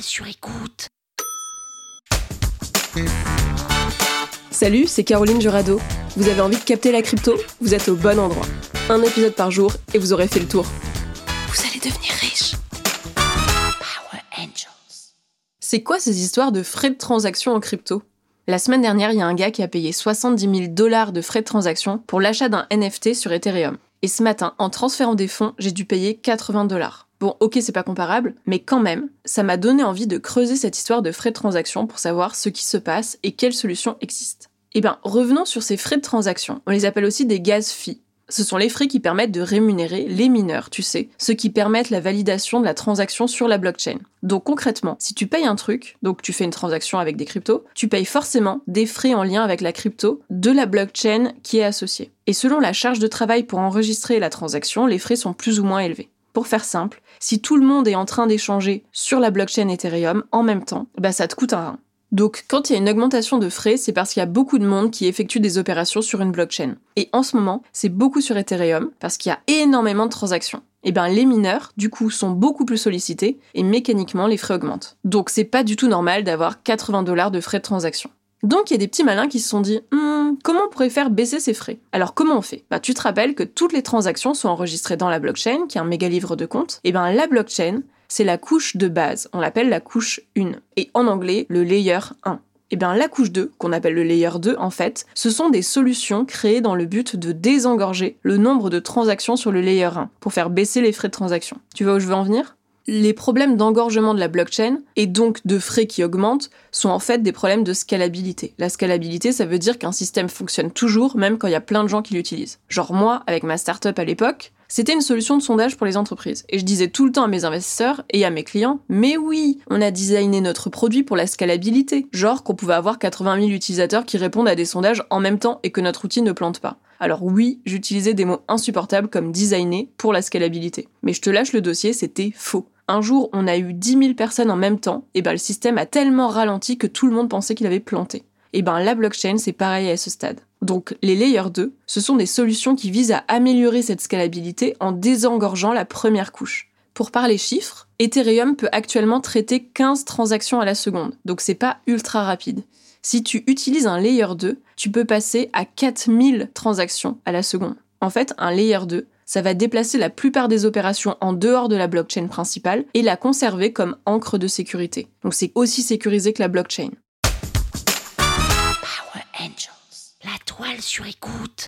Sur écoute. Salut, c'est Caroline Jurado. Vous avez envie de capter la crypto? Vous êtes au bon endroit. Un épisode par jour et vous aurez fait le tour. Vous allez devenir riche. Power Angels. C'est quoi ces histoires de frais de transaction en crypto? La semaine dernière, il y a un gars qui a payé 70 000 dollars de frais de transaction pour l'achat d'un NFT sur Ethereum. Et ce matin, en transférant des fonds, j'ai dû payer 80 dollars. Bon, ok, c'est pas comparable, mais quand même, ça m'a donné envie de creuser cette histoire de frais de transaction pour savoir ce qui se passe et quelles solutions existent. Eh bien, revenons sur ces frais de transaction. On les appelle aussi des gas fees. Ce sont les frais qui permettent de rémunérer les mineurs, tu sais, ceux qui permettent la validation de la transaction sur la blockchain. Donc concrètement, si tu payes un truc, donc tu fais une transaction avec des cryptos, tu payes forcément des frais en lien avec la crypto de la blockchain qui est associée. Et selon la charge de travail pour enregistrer la transaction, les frais sont plus ou moins élevés. Pour faire simple, si tout le monde est en train d'échanger sur la blockchain Ethereum en même temps, bah ça te coûte un rein. Donc quand il y a une augmentation de frais, c'est parce qu'il y a beaucoup de monde qui effectue des opérations sur une blockchain. Et en ce moment, c'est beaucoup sur Ethereum parce qu'il y a énormément de transactions. Et eh bien les mineurs, du coup, sont beaucoup plus sollicités et mécaniquement les frais augmentent. Donc c'est pas du tout normal d'avoir 80 dollars de frais de transaction. Donc il y a des petits malins qui se sont dit hmm, comment on pourrait faire baisser ces frais? Alors comment on fait? Bah tu te rappelles que toutes les transactions sont enregistrées dans la blockchain, qui est un méga livre de compte. Et ben la blockchain, c'est la couche de base, on l'appelle la couche 1 et en anglais le layer 1. Et bien la couche 2, qu'on appelle le layer 2 en fait, ce sont des solutions créées dans le but de désengorger le nombre de transactions sur le layer 1 pour faire baisser les frais de transaction. Tu vois où je veux en venir? Les problèmes d'engorgement de la blockchain et donc de frais qui augmentent sont en fait des problèmes de scalabilité. La scalabilité, ça veut dire qu'un système fonctionne toujours même quand il y a plein de gens qui l'utilisent. Genre moi, avec ma startup à l'époque, c'était une solution de sondage pour les entreprises. Et je disais tout le temps à mes investisseurs et à mes clients, mais oui, on a designé notre produit pour la scalabilité. Genre qu'on pouvait avoir 80 000 utilisateurs qui répondent à des sondages en même temps et que notre outil ne plante pas. Alors oui, j'utilisais des mots insupportables comme designer pour la scalabilité. Mais je te lâche le dossier, c'était faux. Un jour, on a eu 10 000 personnes en même temps, et ben le système a tellement ralenti que tout le monde pensait qu'il avait planté. Et ben la blockchain, c'est pareil à ce stade. Donc les layers 2, ce sont des solutions qui visent à améliorer cette scalabilité en désengorgeant la première couche. Pour parler chiffres, Ethereum peut actuellement traiter 15 transactions à la seconde, donc c'est pas ultra rapide. Si tu utilises un layer 2, tu peux passer à 4000 transactions à la seconde. En fait, un layer 2, ça va déplacer la plupart des opérations en dehors de la blockchain principale et la conserver comme encre de sécurité. Donc c'est aussi sécurisé que la blockchain. Power Angels, la toile sur écoute.